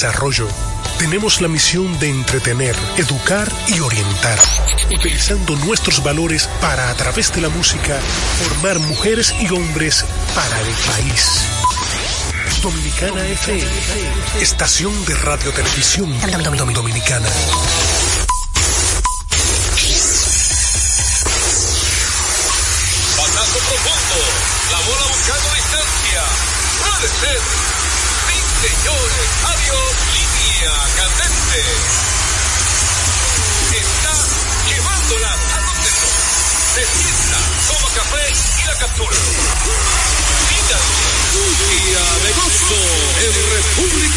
desarrollo. Tenemos la misión de entretener, educar y orientar, utilizando nuestros valores para, a través de la música, formar mujeres y hombres para el país. Dominicana FM, estación de radio televisión dominicana.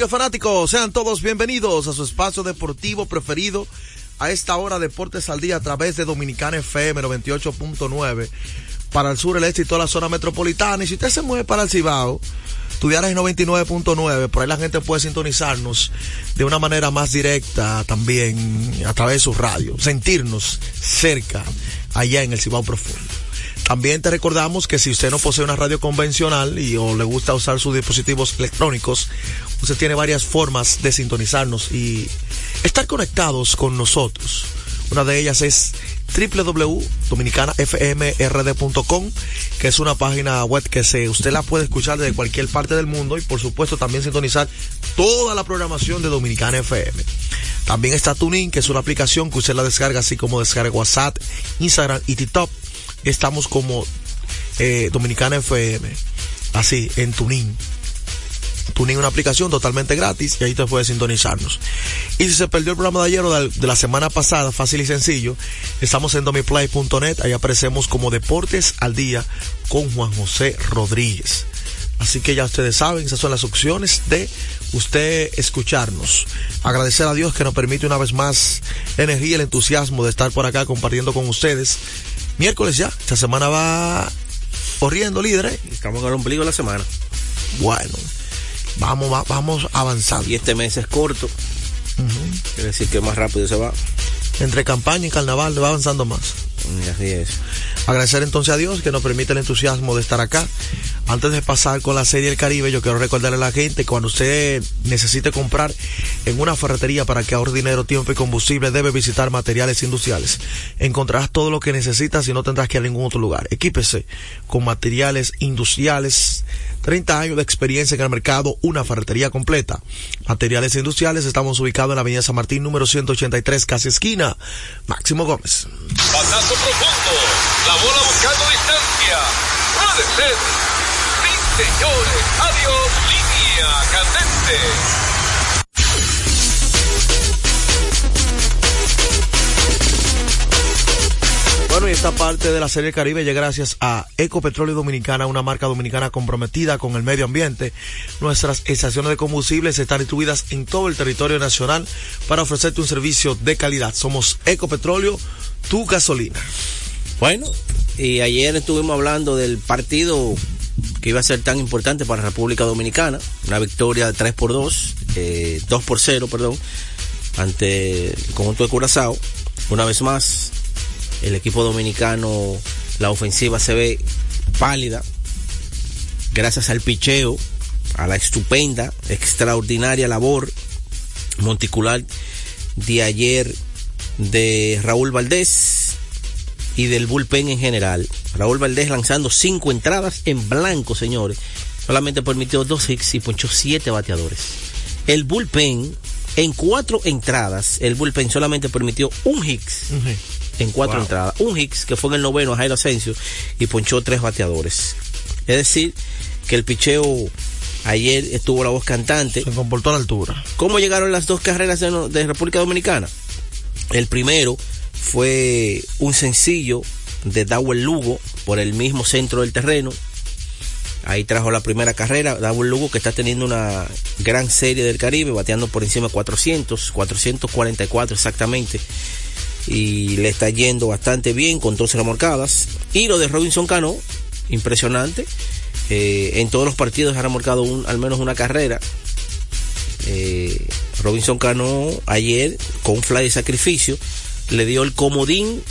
Amigos fanáticos, sean todos bienvenidos a su espacio deportivo preferido a esta hora Deportes al Día a través de Dominicana FM 98.9 para el sur, el este y toda la zona metropolitana. Y si usted se mueve para el Cibao, estudiar en 99.9, por ahí la gente puede sintonizarnos de una manera más directa también a través de su radio, sentirnos cerca allá en el Cibao Profundo. También te recordamos que si usted no posee una radio convencional y o le gusta usar sus dispositivos electrónicos, usted tiene varias formas de sintonizarnos y estar conectados con nosotros. Una de ellas es www.dominicanafmrd.com, que es una página web que se, usted la puede escuchar desde cualquier parte del mundo y por supuesto también sintonizar toda la programación de Dominicana FM. También está Tuning, que es una aplicación que usted la descarga así como descarga WhatsApp, Instagram y TikTok. Estamos como eh, Dominicana FM, así en Tuning. Tuning una aplicación totalmente gratis y ahí te puedes sintonizarnos. Y si se perdió el programa de ayer o de, la semana pasada, fácil y sencillo, estamos en domiplay.net, ahí aparecemos como Deportes al Día con Juan José Rodríguez. Así que ya ustedes saben, esas son las opciones de usted escucharnos. Agradecer a Dios que nos permite una vez más energía y el entusiasmo de estar por acá compartiendo con ustedes. Miércoles ya, esta semana va corriendo líderes. Estamos en el ombligo de la semana. Bueno, vamos, va- vamos avanzando. Y este mes es corto. Quiere decir que más rápido se va. Entre campaña y carnaval va avanzando más. Y así es. Agradecer entonces a Dios que nos permite el entusiasmo de estar acá. Antes de pasar con la serie del Caribe, yo quiero recordarle a la gente que cuando usted necesite comprar en una ferretería para que ahorre dinero, tiempo y combustible, debe visitar materiales industriales. Encontrarás todo lo que necesitas y no tendrás que ir a ningún otro lugar. Equípese con materiales industriales. 30 años de experiencia en el mercado, una ferretería completa. Materiales industriales, estamos ubicados en la avenida San Martín, número 183, casi esquina. Máximo Gómez. Pasazo profundo, la bola buscando distancia. Puede ser. Señores, adiós, línea candente. Bueno, y esta parte de la serie Caribe llega gracias a Ecopetróleo Dominicana, una marca dominicana comprometida con el medio ambiente. Nuestras estaciones de combustibles están distribuidas en todo el territorio nacional para ofrecerte un servicio de calidad. Somos Ecopetróleo, tu gasolina. Bueno, y ayer estuvimos hablando del partido que iba a ser tan importante para República Dominicana. Una victoria de 3 por 2, eh, 2 por 0, perdón, ante el conjunto de Curazao. Una vez más, el equipo dominicano, la ofensiva se ve pálida. Gracias al picheo, a la estupenda, extraordinaria labor monticular de ayer de Raúl Valdés y del bullpen en general. Raúl Valdés lanzando cinco entradas en blanco, señores. Solamente permitió dos hits y ponchó siete bateadores. El bullpen, en cuatro entradas, el bullpen solamente permitió un hit en cuatro Wow. entradas. Un Hicks que fue en el noveno a Jairo Asensio y ponchó tres bateadores. Es decir, que el picheo Ayer estuvo la voz cantante. Se comportó a la altura. ¿Cómo llegaron las dos carreras de, de República Dominicana? El primero fue un sencillo de Dawel Lugo por el mismo centro del terreno. Ahí trajo la primera carrera. Dawel Lugo que está teniendo una gran serie del Caribe, bateando por encima de 400, 444 exactamente. Y le está yendo bastante bien con 12 remorcadas. Y lo de Robinson Cano, impresionante. Eh, en todos los partidos ha remolcado un, al menos una carrera. Eh, Robinson Cano ayer con un fly de sacrificio le dio el comodín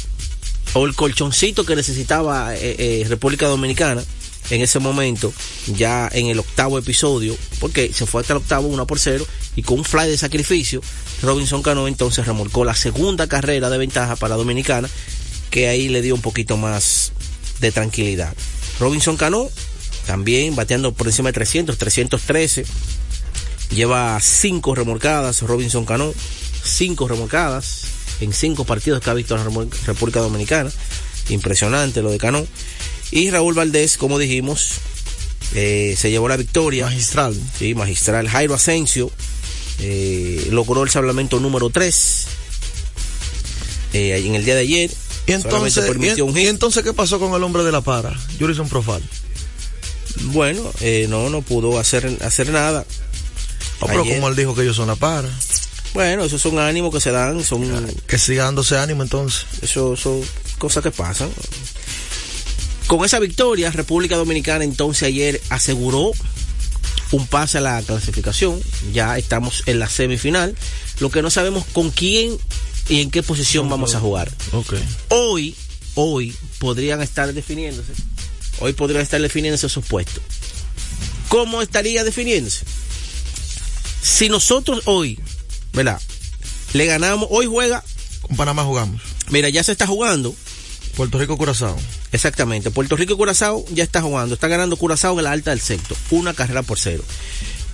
o el colchoncito que necesitaba eh, eh, República Dominicana en ese momento, ya en el octavo episodio, porque se fue hasta el octavo 1 por 0 y con un fly de sacrificio, Robinson Cano entonces remolcó la segunda carrera de ventaja para Dominicana, que ahí le dio un poquito más de tranquilidad. Robinson Cano también bateando por encima de 300, 313. Lleva cinco remolcadas, Robinson Cano, cinco remolcadas en cinco partidos que ha visto la República Dominicana. Impresionante lo de Cano. Y Raúl Valdés, como dijimos, eh, se llevó la victoria. Magistral. Sí, magistral. Jairo Asensio eh, logró el sablamento número 3 eh, en el día de ayer. ¿Y entonces, permitió un ¿y, hit. ¿y entonces qué pasó con el hombre de la para? Jurison Profal. Bueno, eh, no, no pudo hacer, hacer nada. Oh, pero Ayer. como él dijo que ellos son la para. Bueno, esos son ánimos que se dan, son Que siga dándose ánimo entonces. eso son cosas que pasan. Con esa victoria, República Dominicana entonces ayer aseguró un pase a la clasificación. Ya estamos en la semifinal. Lo que no sabemos con quién y en qué posición vamos a jugar. Ok. Hoy, hoy podrían estar definiéndose. Hoy podrían estar definiéndose esos puestos. ¿Cómo estaría definiéndose? Si nosotros hoy, ¿verdad? Le ganamos, hoy juega, Con Panamá jugamos. mira, ya se está jugando. Puerto Rico Curazao. Exactamente. Puerto Rico Curazao ya está jugando. Está ganando Curazao en la alta del sexto. Una carrera por cero.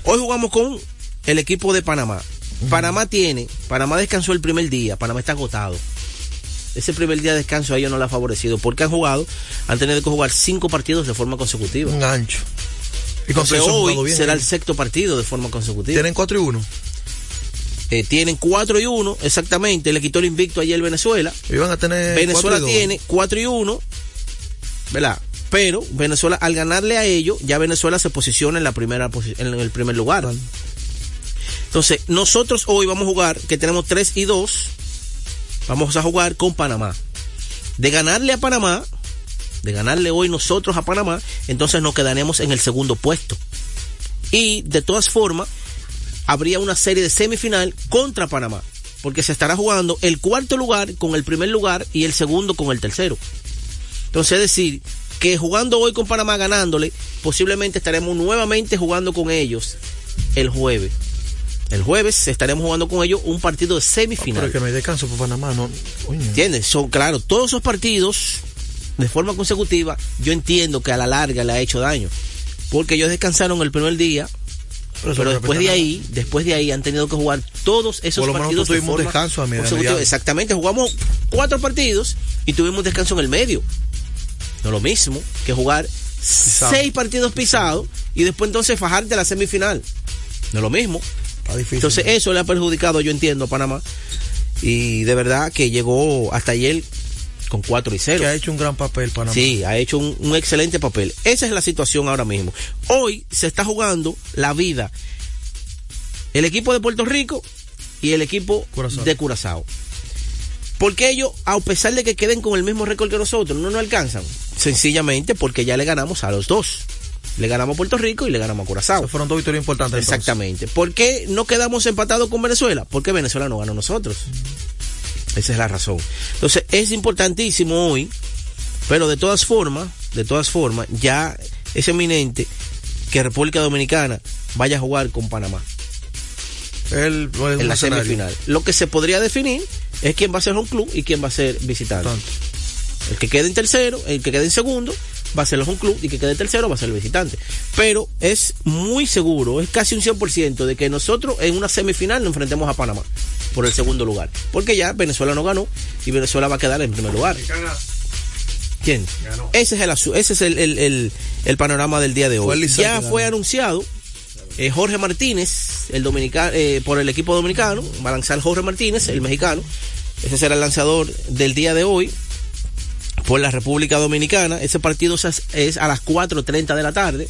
Hoy jugamos con el equipo de Panamá. Panamá tiene, Panamá descansó el primer día. Panamá está agotado. Ese primer día de descanso a ellos no le ha favorecido porque han jugado, han tenido que jugar cinco partidos de forma consecutiva. Un gancho. Y con Entonces hoy bien. será el sexto partido de forma consecutiva. Tienen 4 y 1. Eh, tienen 4 y 1, exactamente. Le quitó el invicto ayer Venezuela. Iban a tener. Venezuela 4 y dos. tiene 4 y 1, ¿verdad? Pero Venezuela, al ganarle a ellos, ya Venezuela se posiciona en la primera en el primer lugar. Entonces, nosotros hoy vamos a jugar, que tenemos 3 y 2, vamos a jugar con Panamá. De ganarle a Panamá, de ganarle hoy nosotros a Panamá, entonces nos quedaremos en el segundo puesto. Y de todas formas, habría una serie de semifinal contra Panamá, porque se estará jugando el cuarto lugar con el primer lugar y el segundo con el tercero. Entonces, es decir, que jugando hoy con Panamá ganándole, posiblemente estaremos nuevamente jugando con ellos el jueves. El jueves estaremos jugando con ellos un partido de Pero semifinal. es que hay descanso por Panamá, no. ¿Entiendes? Son, claro, todos esos partidos de forma consecutiva, yo entiendo que a la larga le ha hecho daño. Porque ellos descansaron el primer día, Pero, después de ahí, después de ahí han tenido que jugar todos esos Por lo menos partidos de tuvimos forma descanso a media-. Exactamente, jugamos cuatro partidos y tuvimos descanso en el medio. No lo mismo que jugar seis partidos pisados y después entonces fajarte a la semifinal. No es lo mismo. Está difícil. Entonces eso le ha perjudicado, yo entiendo, a Panamá. Y de verdad que llegó hasta ayer con 4 y 0. que ha hecho un gran papel Panamá. Sí, ha hecho un, un excelente papel. Esa es la situación ahora mismo. Hoy se está jugando la vida. El equipo de Puerto Rico y el equipo Curazao. de Curazao. Porque ellos, a pesar de que queden con el mismo récord que nosotros, no nos alcanzan. Sencillamente porque ya le ganamos a los dos. Le ganamos a Puerto Rico y le ganamos a Curazao. Fueron dos victorias importantes. entonces. Exactamente. ¿Por qué no quedamos empatados con Venezuela? Porque Venezuela no ganó nosotros. Esa es la razón. Entonces, es importantísimo hoy, pero de todas formas, de todas formas, ya es eminente que República Dominicana vaya a jugar con Panamá El, el en la semifinal. Lo que se podría definir es quién va a ser un club y quién va a ser visitante. Tanto. El que quede en tercero, el que quede en segundo, va a ser el home club y que quede tercero va a ser el visitante. Pero es muy seguro, es casi un 100% de que nosotros en una semifinal nos enfrentemos a Panamá por el segundo lugar. Porque ya Venezuela no ganó y Venezuela va a quedar en primer lugar. ¿Quién? Ese es el ese es el, el- el- el panorama del día de hoy. Ya fue anunciado eh, Jorge Martínez, el dominicano, eh, por el equipo dominicano, va a lanzar Jorge Martínez, el mexicano. Ese será el lanzador del día de hoy por la República Dominicana. Ese partido es, a las 4.30 de la tarde.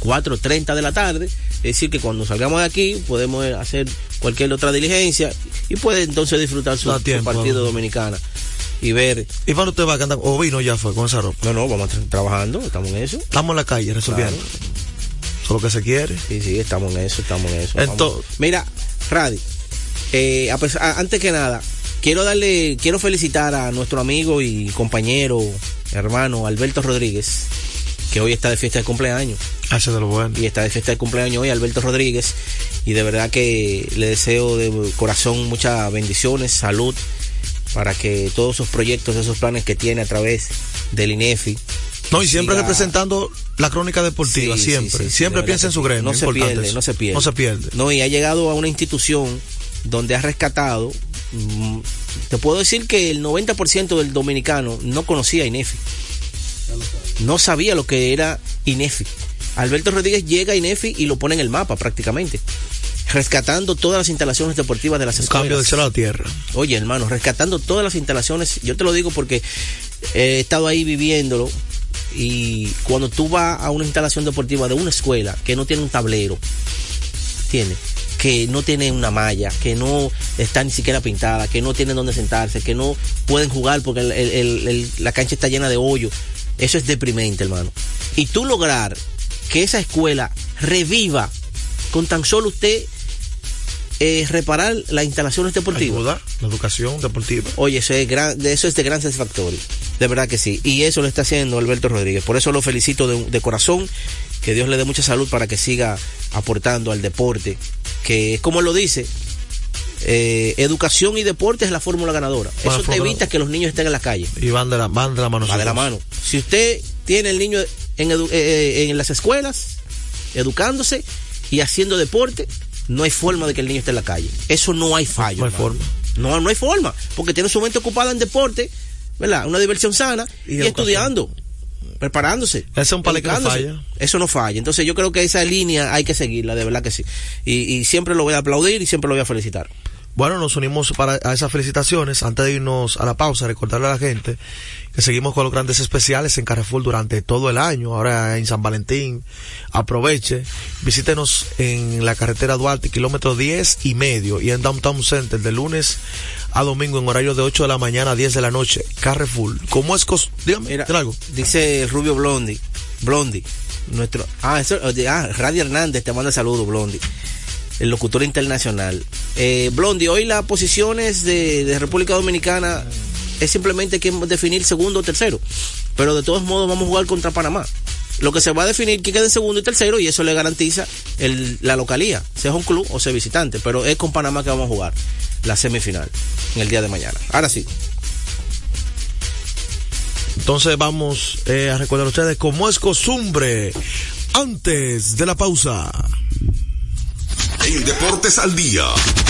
4.30 de la tarde. Es decir, que cuando salgamos de aquí podemos hacer cualquier otra diligencia y puede entonces disfrutar su, partido dominicana y ver. ¿Y cuándo usted va a cantar? ¿O vino ya fue con esa ropa? No, no, vamos tra- trabajando, estamos en eso. Estamos en la calle resolviendo. Claro. Lo que se quiere. Sí, sí, estamos en eso, estamos en eso. Ento- Vamos. Mira, Radi, eh, a pesar- a- antes que nada, quiero darle, quiero felicitar a nuestro amigo y compañero, hermano Alberto Rodríguez, que hoy está de fiesta de cumpleaños. Hace de lo bueno. Y está de fiesta de cumpleaños hoy Alberto Rodríguez. Y de verdad que le deseo de corazón muchas bendiciones, salud, para que todos esos proyectos, esos planes que tiene a través del INEFI, No, y siempre siga- representando la crónica deportiva, Sí, siempre. sí, sí, siempre piensa en su gremio. No se pierde, no se pierde. No se pierde. No, y ha llegado a una institución donde ha rescatado. Te puedo decir que el 90% del dominicano no conocía a INEFI. No sabía lo que era INEFI. Alberto Rodríguez llega a INEFI y lo pone en el mapa prácticamente. Rescatando todas las instalaciones deportivas de las Un escuelas. cambio del cielo a la tierra. Oye, hermano, rescatando todas las instalaciones, yo te lo digo porque he estado ahí viviéndolo y cuando tú vas a una instalación deportiva de una escuela que no tiene un tablero, ¿entiendes? Que no tiene una malla, que no está ni siquiera pintada, que no tienen donde sentarse, que no pueden jugar porque el- el- el- el- la cancha está llena de hoyo. Eso es deprimente, hermano. Y tú lograr que esa escuela reviva con tan solo usted eh, reparar las instalaciones deportivas. Ayuda, la educación deportiva. Oye, eso es, gran, eso es de gran satisfactorio. De verdad que sí. Y eso lo está haciendo Alberto Rodríguez. Por eso lo felicito de, de corazón. Que Dios le dé mucha salud para que siga aportando al deporte. Que es como él lo dice. eh, educación y deporte es la fórmula ganadora. Bueno, eso te evita que los niños estén en la calle. Y van de la, van de la mano. Va de la mano. Si usted tiene el niño en, edu- eh, en las escuelas, educándose y haciendo deporte, no hay forma de que el niño esté en la calle. Eso no hay fallo. No hay hermano. forma. No, no hay forma. Porque tiene su mente ocupada en deporte, ¿verdad? Una diversión sana Y estudiando, preparándose. Es un palé que no falla. Eso no falla. Entonces yo creo que esa línea hay que seguirla, de verdad que sí. Y, y siempre lo voy a aplaudir y siempre lo voy a felicitar. Bueno, nos unimos para a esas felicitaciones. Antes de irnos a la pausa, recordarle a la gente que seguimos con los grandes especiales en Carrefour durante todo el año. Ahora en San Valentín, aproveche, visítenos en la carretera Duarte, kilómetro 10 y medio, y en Downtown Center de lunes a domingo en horario de 8 de la mañana a 10 de la noche. Carrefour. ¿Cómo es Dígame, Mira, ¿tiene algo? dice Rubio Blondi, Blondi, nuestro, ah, eso, ah, Radio Hernández te manda saludos, Blondi, el locutor internacional. Eh, Blondi, hoy las posiciones de, de República Dominicana es simplemente que definir segundo o tercero, pero de todos modos vamos a jugar contra Panamá. Lo que se va a definir que quede segundo y tercero y eso le garantiza la localía, sea un club o sea visitante, pero es con Panamá que vamos a jugar la semifinal en el día de mañana. Ahora sí. Entonces vamos eh, a recordar a ustedes como es costumbre antes de la pausa. Deportes al Día,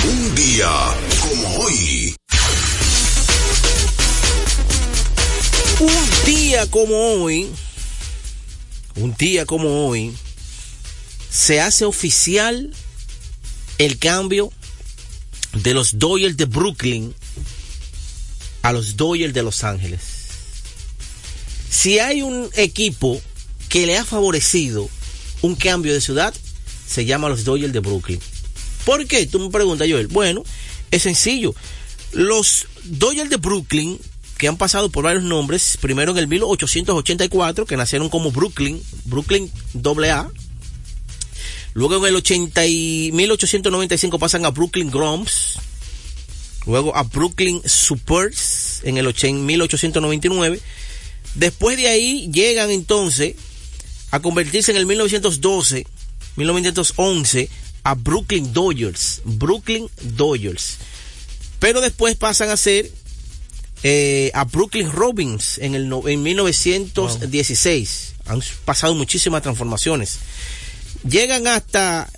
un día como hoy. Un día como hoy, un día como hoy, se hace oficial el cambio de los Dodgers de Brooklyn a los Dodgers de Los Ángeles. Si hay un equipo que le ha favorecido un cambio de ciudad, se llama los Dodgers de Brooklyn. ¿Por qué? Tú me preguntas, Joel. Bueno, es sencillo. Los Dodgers de Brooklyn, que han pasado por varios nombres, primero en el 1884, que nacieron como Brooklyn, Brooklyn AA. Luego en el 80 y 1895 pasan a Brooklyn Grumps. Luego a Brooklyn Supers en el 80 1899. Después de ahí llegan entonces a convertirse en el 1912, 1911 a Brooklyn Dodgers, Brooklyn Dodgers. Pero después pasan a ser eh, a Brooklyn Robins en, el, en 1916. Han pasado muchísimas transformaciones. Llegan hasta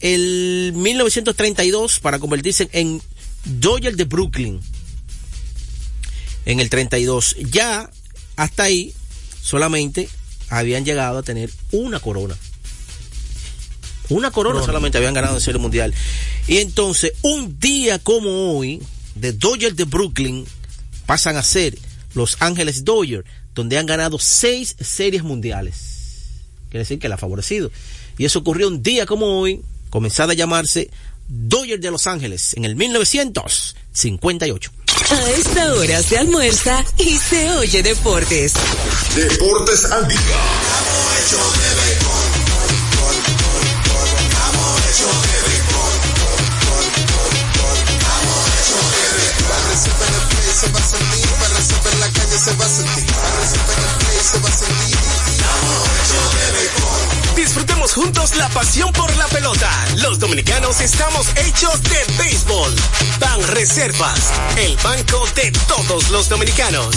el 1932 para convertirse en Dodgers de Brooklyn. En el 32. Ya hasta ahí solamente habían llegado a tener una corona. Una corona, Corona. solamente habían ganado en Serie Mundial. Y entonces, un día como hoy, de Dodgers de Brooklyn pasan a ser Los Ángeles Dodgers, donde han ganado seis series mundiales. Quiere decir que la ha favorecido. Y eso ocurrió un día como hoy, comenzada a llamarse Dodgers de Los Ángeles, en el 1958. A esta hora se almuerza y se oye deportes. Deportes al día. Disfrutemos juntos la pasión por la pelota. Los dominicanos estamos hechos de béisbol. Ban Reservas, el banco de todos los dominicanos.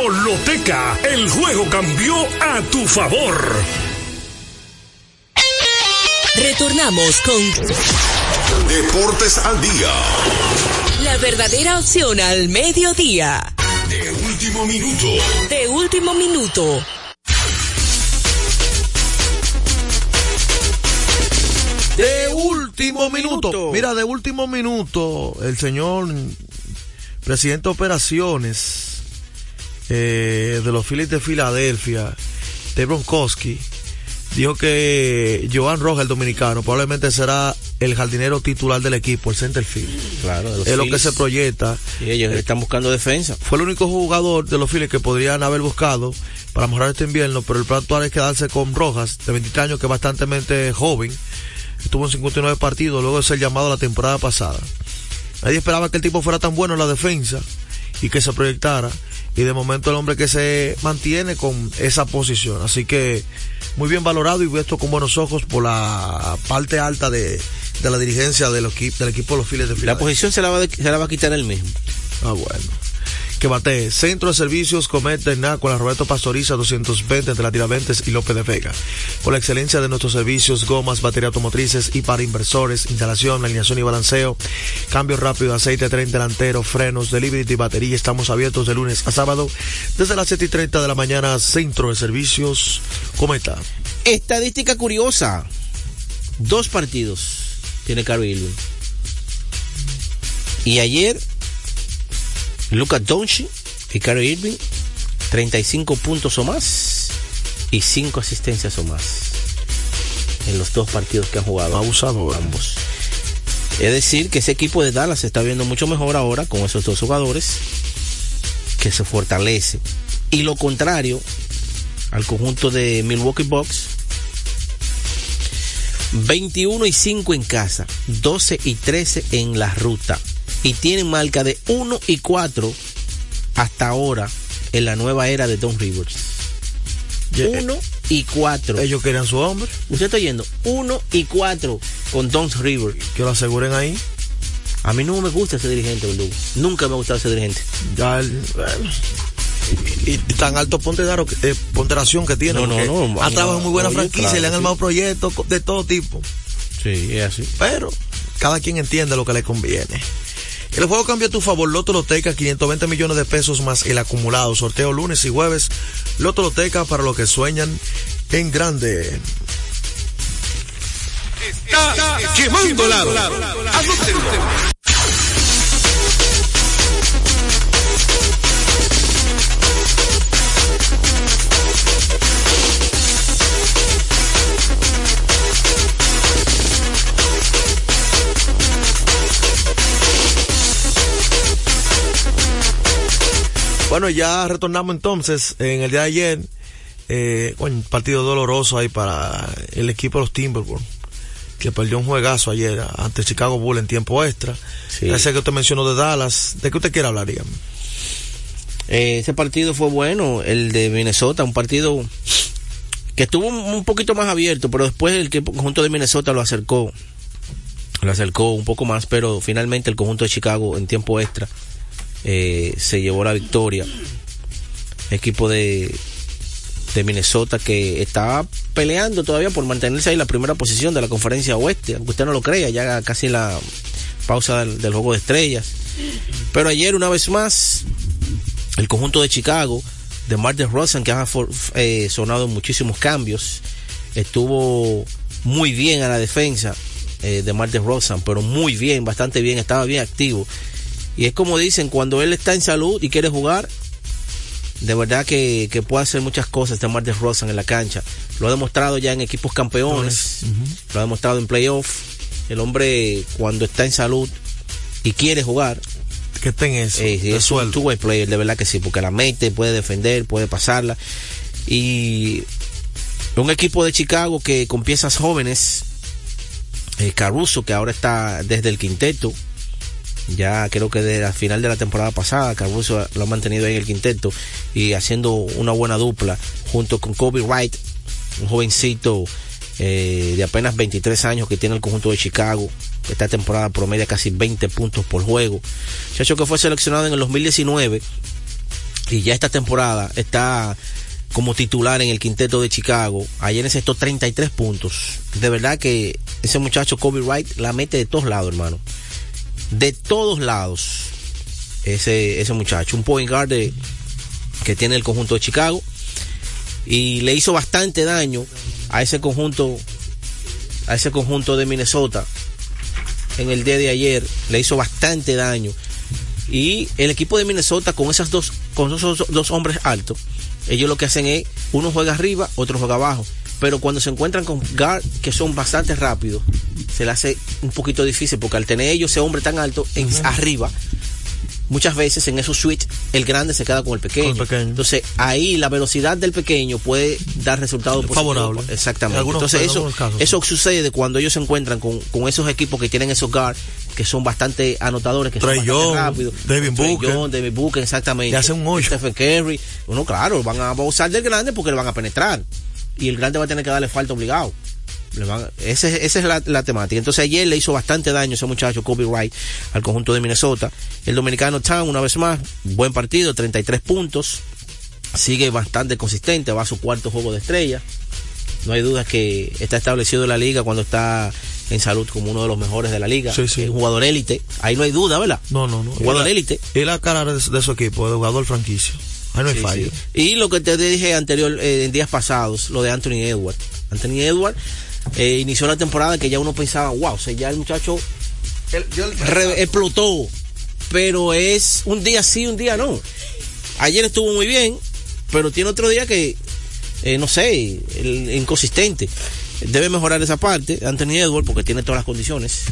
Loteca, el juego cambió a tu favor. Retornamos con Deportes al día. la verdadera opción al mediodía. De último minuto. De último minuto. De último minuto. minuto. Mira, de último minuto, el señor presidente de operaciones eh, de los Phillies de Filadelfia, de Bronkowski, dijo que Joan Rojas, el dominicano, probablemente será el jardinero titular del equipo, el center field. Claro, de los Es lo que se proyecta. Y ellos están buscando defensa. Fue el único jugador de los Phillies que podrían haber buscado para mejorar este invierno, pero el plan actual es quedarse con Rojas, de 23 años, que es bastante joven. Estuvo en 59 partidos luego de ser llamado la temporada pasada. Nadie esperaba que el tipo fuera tan bueno en la defensa y que se proyectara. Y de momento el hombre que se mantiene con esa posición. Así que muy bien valorado y visto con buenos ojos por la parte alta de, de la dirigencia del, equi- del equipo de los Phillies de La Filadelfia. posición se la va, se la va a quitar él mismo. Ah, bueno. Que bate. Centro de Servicios Cometa en con la Roberto Pastoriza 220 entre la Tiradentes y López de Vega. Por la excelencia de nuestros servicios, gomas, baterías automotrices y para inversores, instalación, alineación y balanceo, cambio rápido aceite, tren delantero, frenos, delivery y batería. Estamos abiertos de lunes a sábado desde las 7 y 30 de la mañana. Centro de Servicios Cometa. Estadística curiosa. Dos partidos tiene Irving. Y ayer, Lucas Doncic y Caro Irving, 35 puntos o más y 5 asistencias o más en los dos partidos que han jugado. Abusador. Ambos. Es decir, que ese equipo de Dallas se está viendo mucho mejor ahora con esos dos jugadores, que se fortalece. Y lo contrario al conjunto de Milwaukee Bucks, 21 y 5 en casa, 12 y 13 en la ruta. Y tienen marca de 1 y 4 hasta ahora en la nueva era de Don Rivers. Ye- 1 y 4. Ellos querían su hombre, Usted está oyendo, 1 y 4 con Don Rivers. que lo aseguren ahí. A mí no me gusta ese dirigente, boludo. Nunca me ha gustado ese dirigente. Ya bueno. y, y tan alto ponderaron que- eh, ponderación que tiene. No, no, no, Ha trabajado muy buena oye, franquicia, claro, le han sí. armado proyectos de todo tipo. Sí, es así. Pero cada quien entiende lo que le conviene. El juego cambia a tu favor. Loto Loteca, 520 millones de pesos más el acumulado. Sorteo lunes y jueves. Loto Loteca para los que sueñan en grande. Está quemando lado. Bueno, ya retornamos entonces en el día de ayer. Eh, un partido doloroso ahí para el equipo de los Timberwolves, que perdió un juegazo ayer ante Chicago Bulls en tiempo extra. Sí. Ese que usted mencionó de Dallas. ¿De qué usted quiere hablar, dígame? Eh, ese partido fue bueno, el de Minnesota, un partido que estuvo un, un poquito más abierto, pero después el conjunto de Minnesota lo acercó, lo acercó un poco más, pero finalmente el conjunto de Chicago en tiempo extra eh, se llevó la victoria. Equipo de, de Minnesota que está peleando todavía por mantenerse ahí en la primera posición de la conferencia oeste, aunque usted no lo crea, ya casi la pausa del, juego de estrellas. Pero ayer una vez más el conjunto de Chicago, de Martin Rosen, que ha eh, sonado muchísimos cambios, estuvo muy bien a la defensa eh, de Martin Rosen, pero muy bien, bastante bien, estaba bien activo. Y es como dicen, cuando él está en salud y quiere jugar, de verdad que, que puede hacer muchas cosas de Martin Rosen en la cancha. Lo ha demostrado ya en equipos campeones, lo ha demostrado en playoff. El hombre cuando está en salud y quiere jugar, Que esté en eso. eh, de es un two-way player, de verdad que sí, porque la mete, puede defender, puede pasarla. Y un equipo de Chicago que con piezas jóvenes, eh, Caruso, que ahora está desde el quinteto, ya creo que desde la final de la temporada pasada, Caruso lo ha mantenido ahí en el quinteto y haciendo una buena dupla junto con Kobe Wright, un jovencito eh, de apenas 23 años que tiene el conjunto de Chicago. Esta temporada promedia casi 20 puntos por juego. Muchacho que fue seleccionado en el 2019 y ya esta temporada está como titular en el quinteto de Chicago. Ayer necesitó 33 puntos. De verdad que ese muchacho Kobe Wright la mete de todos lados, hermano. De todos lados. Ese, ese muchacho. Un point guard que tiene el conjunto de Chicago. Y le hizo bastante daño a ese conjunto. A ese conjunto de Minnesota. En el día de ayer. Le hizo bastante daño. Y el equipo de Minnesota con esas dos, con esos dos hombres altos, ellos lo que hacen es, uno juega arriba, otro juega abajo. Pero cuando se encuentran con guard que son bastante rápidos, se le hace un poquito difícil porque al tener ellos ese hombre tan alto en, arriba, muchas veces en esos switch el grande se queda con el pequeño. Con el pequeño. Entonces ahí la velocidad del pequeño puede dar resultados positivos. Favorable. Exactamente. En algunos- Entonces en eso, casos, eso sucede cuando ellos se encuentran con, con esos equipos que tienen esos guard que son bastante anotadores, que Trey son bastante Young, rápidos. Devin Trey Booker. Young, David Booker, exactamente. Le hacen un hoyo. Stephen Curry. Uno, claro, van a usar del grande porque le van a penetrar. Y el grande va a tener que darle falta obligado. Ese- esa es la, la temática. Entonces ayer le hizo bastante daño ese muchacho Kobe Wright al conjunto de Minnesota. El dominicano Town, una vez más, buen partido, 33 puntos. Sigue bastante consistente, va a su cuarto juego de estrella. No hay duda que está establecido en la liga cuando está en salud como uno de los mejores de la liga. Sí, sí. Es un jugador élite. Ahí no hay duda, ¿verdad? No, no, no. Jugador élite. Y la cara de, de su equipo, de jugador franquicio. Ahí no hay Sí, fallo. sí. Y lo que te dije anterior, eh, en días pasados, lo de Anthony Edward. Anthony Edward eh, inició la temporada que ya uno pensaba, wow, o sea, ya el muchacho re- explotó. Pero es un día sí, un día no. Ayer estuvo muy bien, pero tiene otro día que, eh, no sé, el- inconsistente. Debe mejorar esa parte, Anthony Edward, porque tiene todas las condiciones.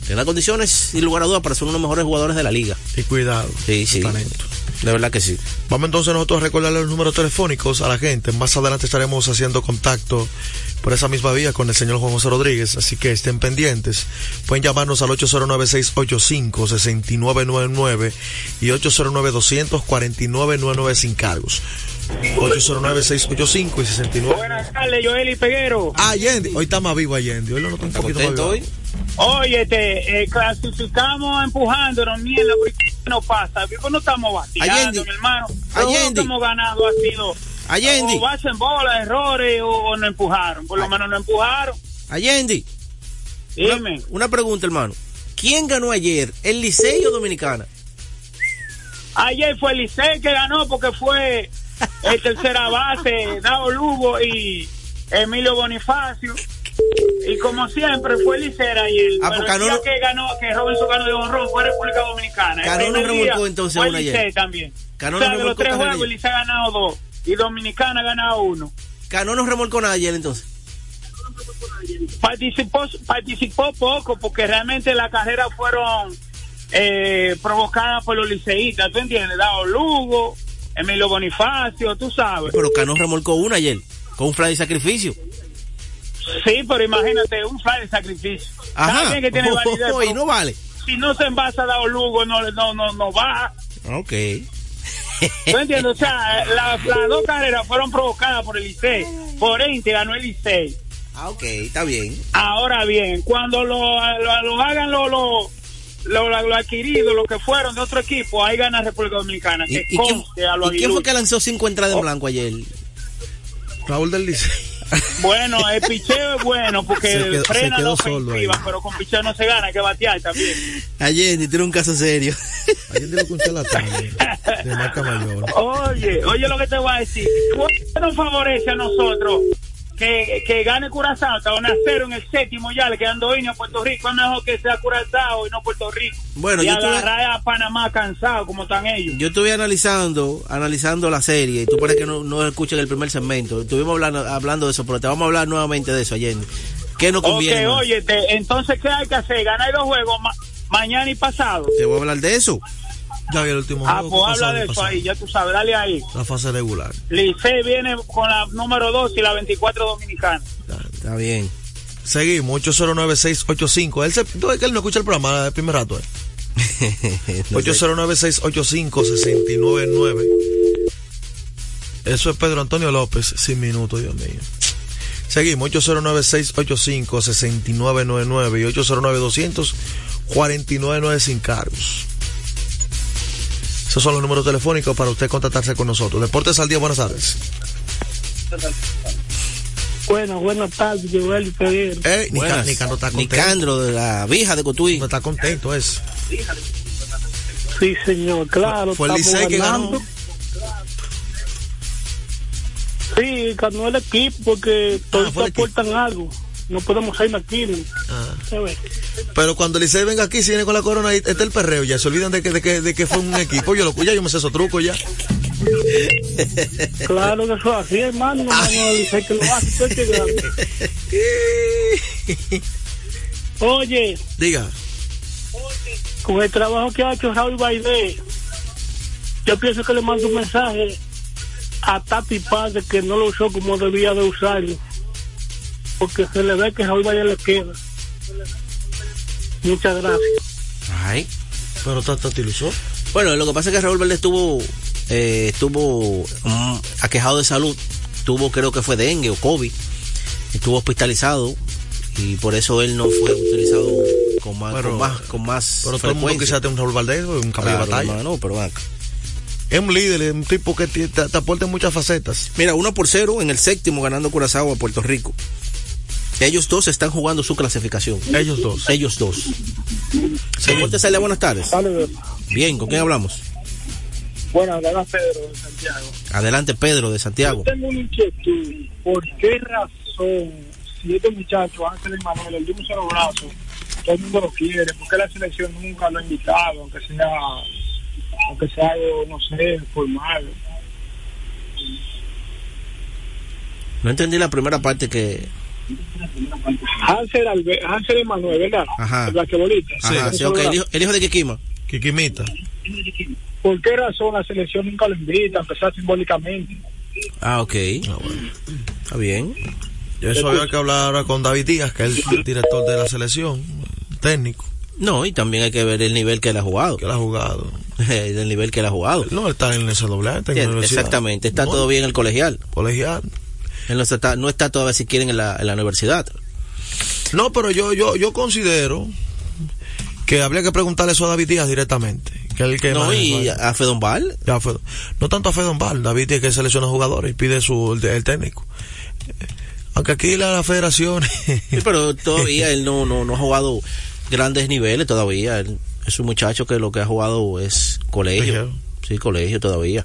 Tiene las condiciones, sin lugar a dudas, para ser uno de los mejores jugadores de la liga. Y cuidado. Sí, su sí. talento. De verdad que sí. Vamos entonces nosotros a recordarle los números telefónicos a la gente. Más adelante estaremos haciendo contacto por esa misma vía con el señor Juan José Rodríguez, así que estén pendientes. Pueden llamarnos al 809-685-6999 y 809-249-99 sin cargos. 809-685 y 69. Buenas tardes, Joel y Peguero. Ah, Yendi. Hoy está más vivo Allende. Hoy lo noto un poquito más ¿Contento vivo. hoy? Oye, te, eh, clasificamos empujándonos, mierda, ¿por qué no pasa? Porque no estamos Allende. mi hermano. Allende. Que hemos ganado ha sido Allende. o base en bola, errores o, o no empujaron. Por lo menos no empujaron. Allende. Dime. una pregunta, hermano. ¿Quién ganó ayer? ¿El Licey o Dominicana? Ayer fue el Licey que ganó porque fue el tercera base, Dao Lugo y Emilio Bonifacio. Y como siempre fue el Licey ayer. Ah, Pero pues el día que ganó, que Robinson ganó de honrón fue República Dominicana. Remontó día entonces fue ayer. También. O sea, de los tres juegos, Licey ha ganado dos. Y Dominicana ha ganado uno. Cano no remolcó nada ayer entonces. Participó, participó poco porque realmente las carreras fueron eh, provocadas por los liceístas, ¿tú entiendes? Dado Lugo, Emilio Bonifacio, tú sabes. Pero Cano remolcó una ayer, con un fly de sacrificio. Sí, pero imagínate, un fly de sacrificio. Ajá. Está bien que tiene Oh, validez, oh, oh, y no vale. Si no se envasa Dao Lugo, no, no, no, no baja. Ok. ¿Tú entiendes? O sea, la- las dos carreras fueron provocadas por el Licey. Por ente ganó el. Ah, ok, está bien. Ahora bien, cuando lo, lo, lo hagan lo, lo, lo, lo- lo adquirido, lo que fueron de otro equipo, ahí gana República Dominicana. ¿Y, Que y quién, a los y quién fue que lanzó cinco entradas en blanco ayer? Raúl del Licey. Bueno, el picheo es bueno porque Se quedó- frena se la quedó solo ahí. ofensiva, pero con picheo no se gana, hay que batear también. Ayer tiene un caso serio. Que un charlatán de marca mayor. Oye, oye lo que te voy a decir. ¿Qué nos favorece a nosotros que, que gane Curazao? Está a cero en el séptimo ya, le quedan dos a Puerto Rico. Es mejor que sea Curazao y no Puerto Rico. Bueno, y yo tuve- agarrar a Panamá cansado como están ellos. Yo estuve analizando, analizando la serie, y tú parece que no, no escuchas el primer segmento. Estuvimos hablando, hablando de eso, pero te vamos a hablar nuevamente de eso, Allende. ¿Qué nos Ok, conviene? más? oye, entonces, ¿qué hay que hacer? Ganar dos juegos ma- mañana y pasado. Te voy a hablar de eso. Ya vi el último Ah, juego pues que habla de eso ahí, ya tú sabes, dale ahí. La fase regular. Licey viene con la número 2 y la 24 dominicana. Está bien. Seguimos, 809-685. Él, se, tú ves que él no escucha el programa el primer rato. Eh. No sé. 809-685-699. Eso es Pedro Antonio López, sin minutos, Dios mío. Seguimos, 809-685-6999 y 809-200-499 sin cargos. Esos son los números telefónicos para usted contactarse con nosotros. Deportes al día, buenas tardes. Bueno, buenas tardes, Joel y Pedro. Eh, Buenas. Nicandro está contento. Nicandro de la vieja de Cotuí. No está contento, es. Sí, señor, claro. Fue el Licey que ganó. Sí, ganó el equipo porque todos Ah, equipo. aportan algo. No podemos salir aquí. Ah. ¿Se ve? Pero cuando el Licey venga aquí, si viene con la corona, está el perreo. Ya se olvidan de que, de que, de que fue un equipo. Yo lo ya yo me sé esos trucos ya. Claro que es así, hermano. No, no, el Licey que lo hace, estoy llegando. Oye, Diga. con el trabajo que ha hecho Raúl Bailé, yo pienso que le mando un mensaje a Tati Paz de que no lo usó como debía de usarlo. Porque se le ve que Raúl Bailé le queda. Muchas gracias. Ay. Pero Tata te lo usó. Bueno, lo que pasa es que Raúl Valdés estuvo, eh, estuvo mm, aquejado de salud. Tuvo, creo que fue dengue o COVID. Estuvo hospitalizado y por eso él no fue utilizado con más, Pero- con más, con más Pero todo el mundo quizás tiene un Raúl Valdés, un caballo Claro, de batalla. hermano, pero acá. Es un líder, es un tipo que te, te- te aporta en muchas facetas. Mira, uno por cero en el séptimo ganando Curazao a Puerto Rico. Ellos dos están jugando su clasificación. Ellos dos. Ellos dos. Deportes Celia, buenas tardes. Saludos. Bien, ¿con quién hablamos? Bueno, habla Pedro de Santiago. Adelante, Pedro de Santiago. Tengo una inquietud. ¿Por qué razón, si este muchacho, Ángel Manuel, el de un solo brazo, todo el mundo lo quiere? ¿Por qué la selección nunca lo ha invitado, aunque sea, aunque sea algo, no sé, formal? No entendí la primera parte que... Ángel, Albe Ángel Emanuel, ¿verdad? Ajá. El basquetbolista. Ajá, sí, solo ok, el hijo, el hijo de Kikima. Kikimita. ¿Por qué razón la selección nunca lo invita, sea simbólicamente? Ah, ok. Ah, bueno. Está bien. Eso había que hablar ahora con David Díaz, que es el director de la selección, técnico, No, y también hay que ver el nivel que él ha jugado. que él ha jugado. el nivel que él ha jugado. No, está en ese doble está en Sí, la universidad. exactamente, está Bueno, todo bien en el colegial. Colegial. Él no está, no está todavía si quieren en la, en la universidad. No, pero yo, yo, yo considero que habría que preguntarle eso a David Díaz directamente. Que el que No, maneja y a Fedon. Ya fue- no tanto a Fedon Val, David tiene que selecciona jugadores y pide su el, el técnico. Aunque aquí la, la federación Sí, pero todavía él no, no, no ha jugado grandes niveles todavía. Él es un muchacho que lo que ha jugado es colegio. Colegio. Sí, colegio todavía.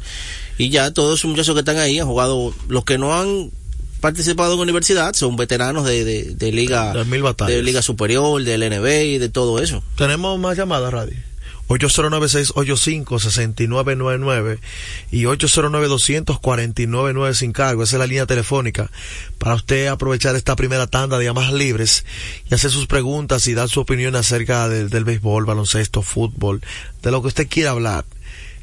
Y ya todos esos muchachos que están ahí han jugado, los que no han participado en universidad son veteranos de, de, de liga De mil batallas. de liga superior, del NBA y de todo eso. tenemos más llamadas, Radio. 809-685-6999 y 809-249 sin cargo. Esa es la línea telefónica para usted aprovechar esta primera tanda de llamadas libres y hacer sus preguntas y dar su opinión acerca del béisbol, baloncesto, fútbol, de lo que usted quiera hablar,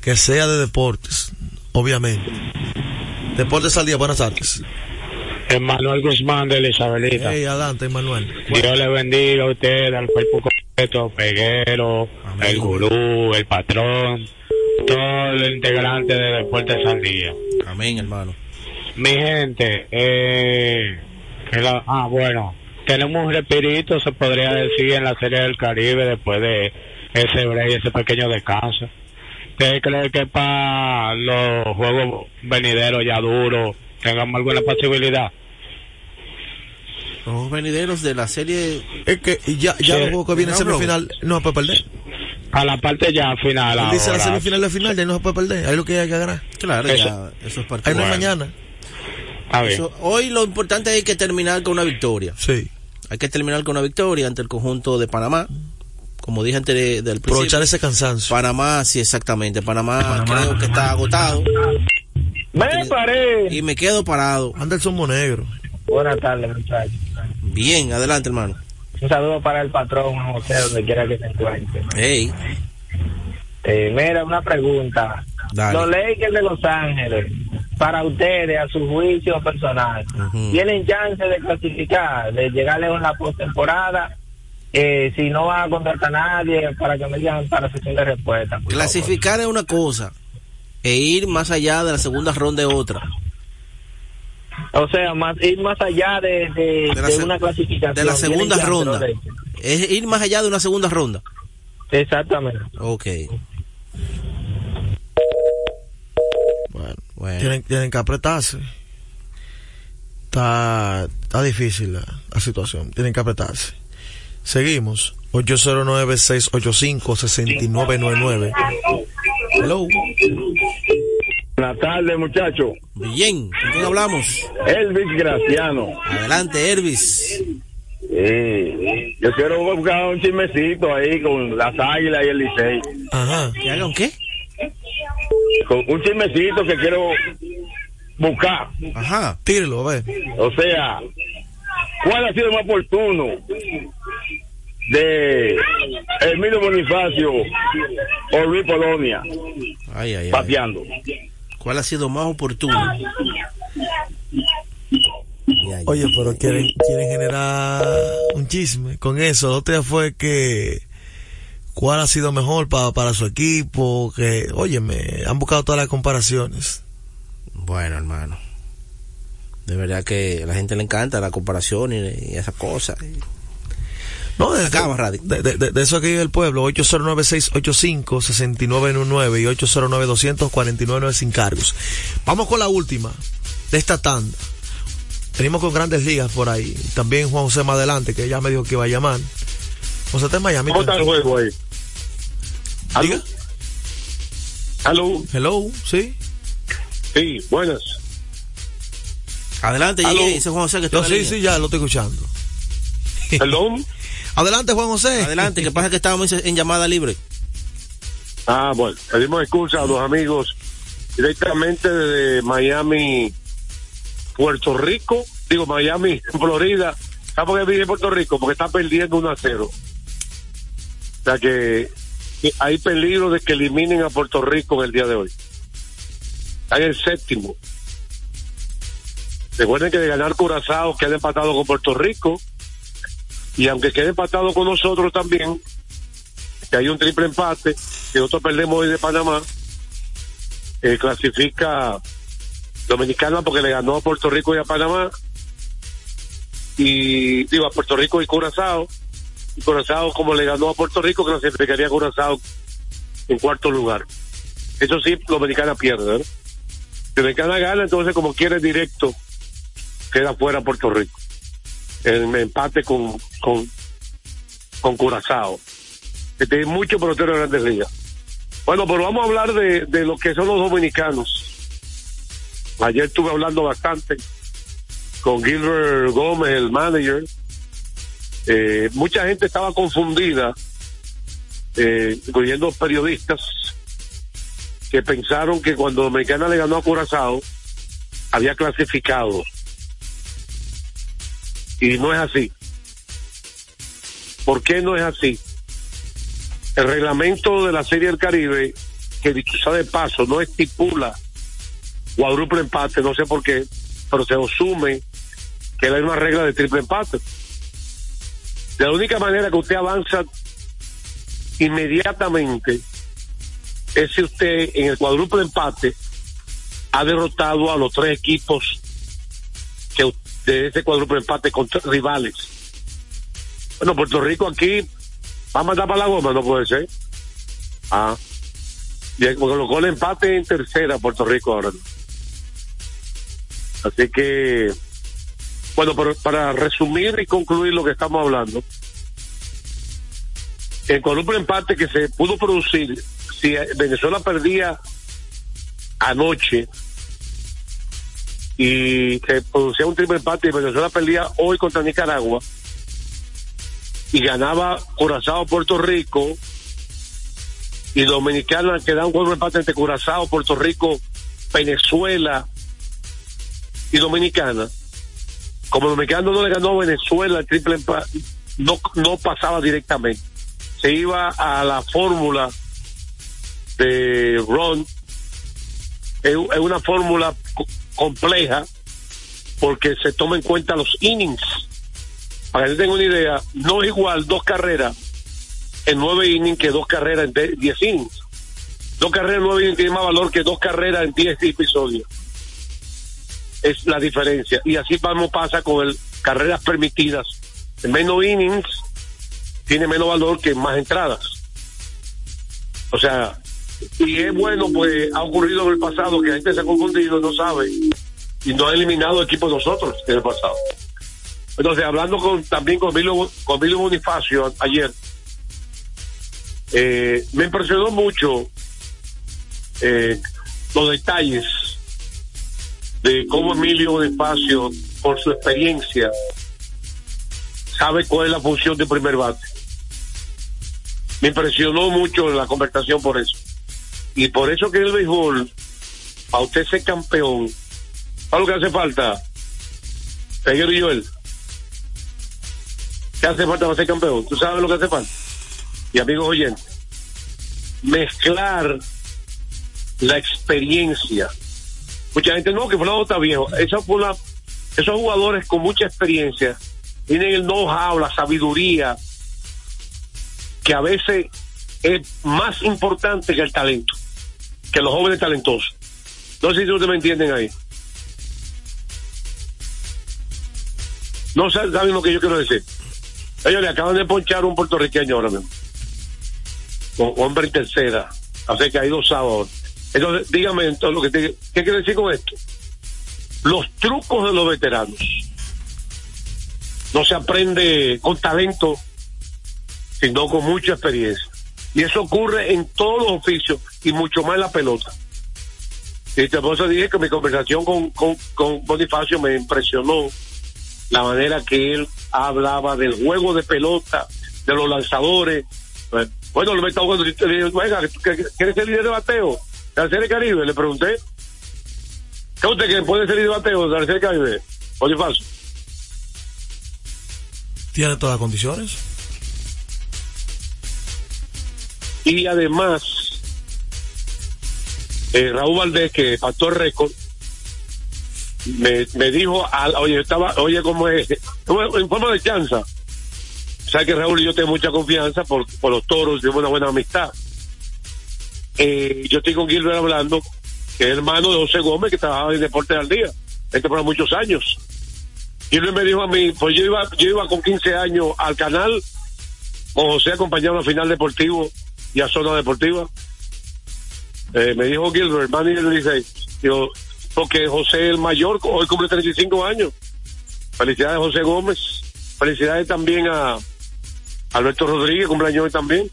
que sea de deportes. Obviamente. Deportes al día, buenas tardes. Emanuel Guzmán de Isabelita. Hey, adelante, Manuel. Dios le bendiga a usted, al cuerpo completo, Peguero, el gurú, el patrón, todo el integrante de Deportes al Día. Amén, hermano. Mi gente, eh, que la- ah, bueno, tenemos un respirito, se podría decir, en la Serie del Caribe después de ese break, ese pequeño descanso. ¿Usted cree que para los juegos venideros ya duros tengamos alguna posibilidad? Los venideros de la serie. Es que ya, ya Sí. juegos que vienen No, semifinal no se puede perder. A la parte ya final. Él dice la semifinal de final, ya no se puede perder. Ahí lo que hay que ganar. Claro, Eso- ya, eso es parte Ahí no Bueno. mañana. Eso- hoy lo importante es que terminar con una victoria. Sí. Hay que terminar con una victoria ante el conjunto de Panamá. Como dije antes de- del principio. Aprovechar ese cansancio. Panamá, sí, exactamente. Panamá, creo que está agotado. Me paré. Y me quedo parado. Anderson Monegro. Buenas tardes, muchachos. Bien, adelante, hermano. Un saludo para el patrón José, donde quiera que se encuentre. Hey, Eh, mira, una pregunta. Dale. Los Lakers de Los Ángeles, para ustedes, a su juicio personal. ¿tienen chance de clasificar, de llegar lejos en la postemporada? Eh, si no van a contratar a nadie, para que me digan para sesión de respuesta. clasificar es una cosa. E ir más allá de la segunda ronda es otra. O sea, más, ir más allá de, de, De de una clasificación. De la ¿Tienen segunda ronda. Es ir más allá de una segunda ronda. Exactamente. Ok. Bueno, Bueno. tienen, tienen que apretarse. Está, está difícil la, la situación. Tienen que apretarse. Seguimos. 809-685-6999. Hello. Buenas tardes, muchachos. Bien, ¿con quién hablamos? Elvis Graciano. Adelante, Elvis. Eh, yo quiero buscar un chismecito ahí con las águilas y el Licey. Ajá. ¿Que haga un qué? Con un chismecito que quiero buscar. Ajá. Tírelo, a ver. O sea, ¿cuál ha sido más oportuno de Emilio Bonifacio o Luis Polonia Ay, ay, ay. pateando? ¿Cuál ha sido más oportuno? Oye, pero quieren, quieren generar un chisme con eso. La otra fue que cuál ha sido mejor para, para su equipo, que, óyeme, han buscado todas las comparaciones. Bueno, hermano. De verdad que a la gente le encanta la comparación y, y esas cosas. No, de, Acaba, Radio. de, de- de- eso que vive el pueblo, 809-685-6919 y 809-249 sin cargos. Vamos con la última de esta tanda. Venimos con grandes ligas por ahí. También Juan José más adelante, que ya me dijo que iba a llamar. José está en Miami. ¿Cómo está el juego ahí? Diga. ¿Aló? Hello, ¿sí? Sí, buenas. Adelante, Aló. llegue, dice Juan José que está la sí, línea. sí, ya lo estoy escuchando. ¿Perdón? Adelante, Juan José. Adelante, que pasa que estábamos en llamada libre. Ah, bueno, pedimos excusa a los amigos directamente desde Miami, Puerto Rico, digo Miami, Florida. ¿Sabes por qué dije Puerto Rico? Porque está perdiendo 1 a 0. O sea que que hay peligro de que eliminen a Puerto Rico en el día de hoy. Está en el séptimo. Recuerden que de ganar Curazao queda empatado con Puerto Rico y aunque quede empatado con nosotros también, que hay un triple empate, que nosotros perdemos hoy de Panamá, eh, clasifica Dominicana porque le ganó a Puerto Rico y a Panamá, y digo a Puerto Rico y Curazao, y Curazao como le ganó a Puerto Rico, clasificaría a Curazao en cuarto lugar. Eso sí, Dominicana pierde. Si Dominicana gana, entonces como quiere directo, queda fuera Puerto Rico. El empate con, con, con Curazao tiene muchos peloteros de grandes ligas. Bueno, pero vamos a hablar de, de lo que son los dominicanos. Ayer estuve hablando bastante con Gilbert Gómez, el manager. Eh, mucha gente estaba confundida, eh, incluyendo periodistas, que pensaron que cuando Dominicana le ganó a Curazao, había clasificado. Y no es así. ¿Por qué no es así? El reglamento de la Serie del Caribe, que dicho sea de paso, no estipula cuádruple empate, no sé por qué, pero se asume que hay una regla de triple empate. La única manera que usted avanza inmediatamente es si usted en el cuádruple empate ha derrotado a los tres equipos que de ese cuádruple empate contra rivales. Bueno, Puerto Rico aquí va a mandar para la goma, no puede ser. Ah. Bien, colocó el empate en tercera Puerto Rico ahora. Así que, bueno, pero para resumir y concluir lo que estamos hablando, el cuádruple empate que se pudo producir si Venezuela perdía anoche y se producía un triple empate y Venezuela perdía hoy contra Nicaragua y ganaba Curazao Puerto Rico y Dominicana queda un cuadro empate entre Curazao, Puerto Rico, Venezuela y Dominicana. Como Dominicano no le ganó a Venezuela el triple empate, no, no pasaba directamente. Se iba a la fórmula de Ron. Es una fórmula compleja porque se toma en cuenta los innings. Para que usted tenga una idea, no es igual dos carreras en nueve innings que dos carreras en diez innings. Dos carreras en nueve innings tiene más valor que dos carreras en diez episodios. Es la diferencia. Y así vamos pasa con el carreras permitidas. En menos innings tiene menos valor que más entradas. O sea, y es bueno, pues ha ocurrido en el pasado que la gente se ha confundido, no sabe, y no ha eliminado equipos nosotros en el pasado. Entonces, hablando con, también con Milo, con Milo Bonifacio ayer, eh, me impresionó mucho eh, los detalles de cómo Emilio Bonifacio, por su experiencia, sabe cuál es la función de primer bate. Me impresionó mucho la conversación por eso. Y por eso que en el béisbol, a usted ser campeón, ¿sabes lo que hace falta? Peguero y Joel. ¿Qué hace falta para ser campeón? ¿Tú sabes lo que hace falta? Y amigos oyentes, mezclar la experiencia. Mucha gente no, que Fulano está viejo. Una, esos jugadores con mucha experiencia tienen el know-how, la sabiduría, que a veces es más importante que el talento, que los jóvenes talentosos. No sé si ustedes me entienden ahí. No saben lo que yo quiero decir. Ellos le acaban de ponchar un puertorriqueño ahora mismo. Con hombre en tercera. Así que hay dos sábados. Entonces, dígame entonces lo que te, ¿qué quiere decir con esto? Los trucos de los veteranos. No se aprende con talento, sino con mucha experiencia. Y eso ocurre en todos los oficios y mucho más en la pelota. Y por eso dije que mi conversación con, Bonifacio me impresionó la manera que él hablaba del juego de pelota, de los lanzadores. Bueno, me estaba jugando, venga, ¿quieres ser líder de bateo? ¿De Caribe? Le pregunté. ¿Qué usted que puede ser líder de bateo de Caribe? Bonifacio. Tiene todas las condiciones. Y además, eh, Raúl Valdés, que el récord, me, me dijo, al, oye, estaba, oye, ¿cómo es? En forma de chanza. O que Raúl y yo tengo mucha confianza por, por los toros, tenemos una buena amistad. Eh, yo estoy con Gilbert hablando, que es hermano de José Gómez, que trabajaba en Deportes al Día, este por muchos años. Gilbert me dijo a mí, pues yo iba, yo iba con 15 años al canal, con José acompañado a final deportivo y a zona deportiva. Eh, me dijo Gilbert, manager dice, digo, porque José el mayor, hoy cumple 35 años. Felicidades José Gómez, felicidades también a Alberto Rodríguez, cumpleaños hoy también.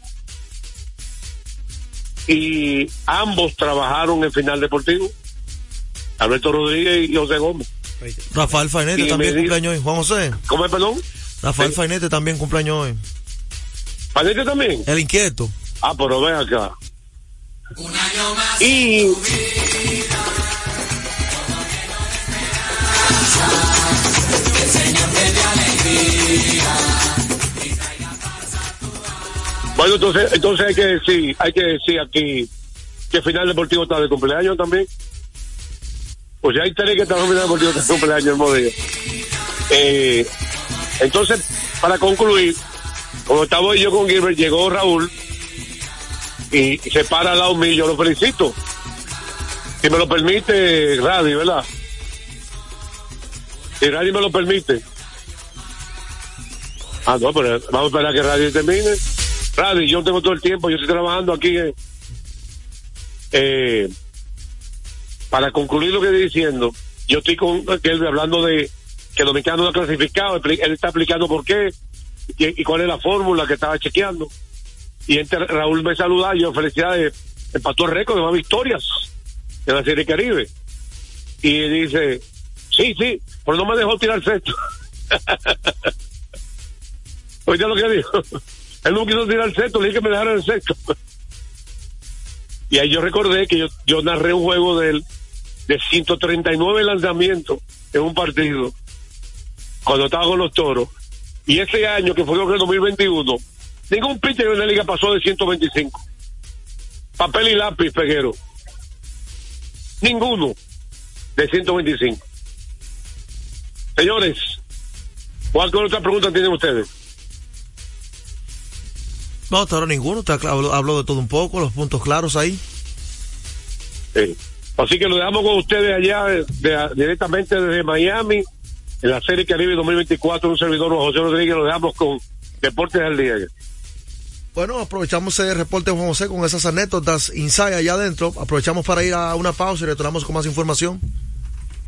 Y ambos trabajaron en final deportivo. Alberto Rodríguez y José Gómez. Rafael Fainete también cumpleaños hoy. Juan José. ¿Cómo es, perdón? Rafael Sí. Fainete también cumpleaños hoy. ¿Fainete también? El inquieto. Ah, pero ven acá. Y bueno, entonces, entonces hay que decir, hay que decir aquí que final deportivo está de cumpleaños también. Pues ya hay tres que están nominados por Dios de cumpleaños el. Eh, entonces, para concluir, como estaba yo con Gilbert, llegó Raúl y, se para al lado mío, yo lo felicito. Si me lo permite, Radi, ¿verdad? Si Radi me lo permite. Ah, no, pero vamos a esperar a que Radi termine. Radi, yo tengo todo el tiempo, yo estoy trabajando aquí. eh, eh, para concluir lo que estoy diciendo, yo estoy con él hablando de que el dominicano no ha clasificado, él está explicando por qué y cuál es la fórmula que estaba chequeando. Y entre Raúl me saluda, yo felicidades, empató el récord de más victorias en la Serie Caribe. Y dice, sí, sí, pero no me dejó tirar sexto. Oye lo que dijo. Él no quiso tirar el sexto, le dije que me dejara el sexto. Y ahí yo recordé que yo, yo narré un juego de él de 139 lanzamientos en un partido cuando estaba con los toros. Y ese año, que fue creo que el 2021, ningún pitcher en la liga pasó de 125. Papel y lápiz, Peguero. Ninguno de 125. Señores, ¿cuál otra pregunta tienen ustedes? No, hasta ahora ninguno. Te habló, habló de todo un poco, los puntos claros ahí. Sí. Así que lo dejamos con ustedes allá de- de- directamente desde Miami en la Serie Caribe 2024. Un servidor, José Rodríguez, lo dejamos con Deportes al Día. Bueno, aprovechamos ese reporte Juan José con esas anécdotas inside allá adentro. Aprovechamos para ir a una pausa y retornamos con más información.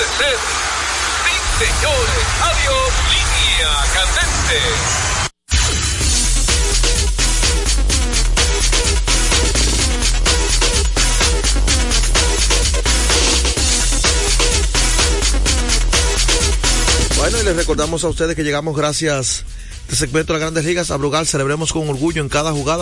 Puede ser. Sí, señores. Adiós. Línea candente. Bueno, y les recordamos a ustedes que llegamos gracias este segmento de las grandes ligas a Brugal. Celebremos con orgullo en cada jugada.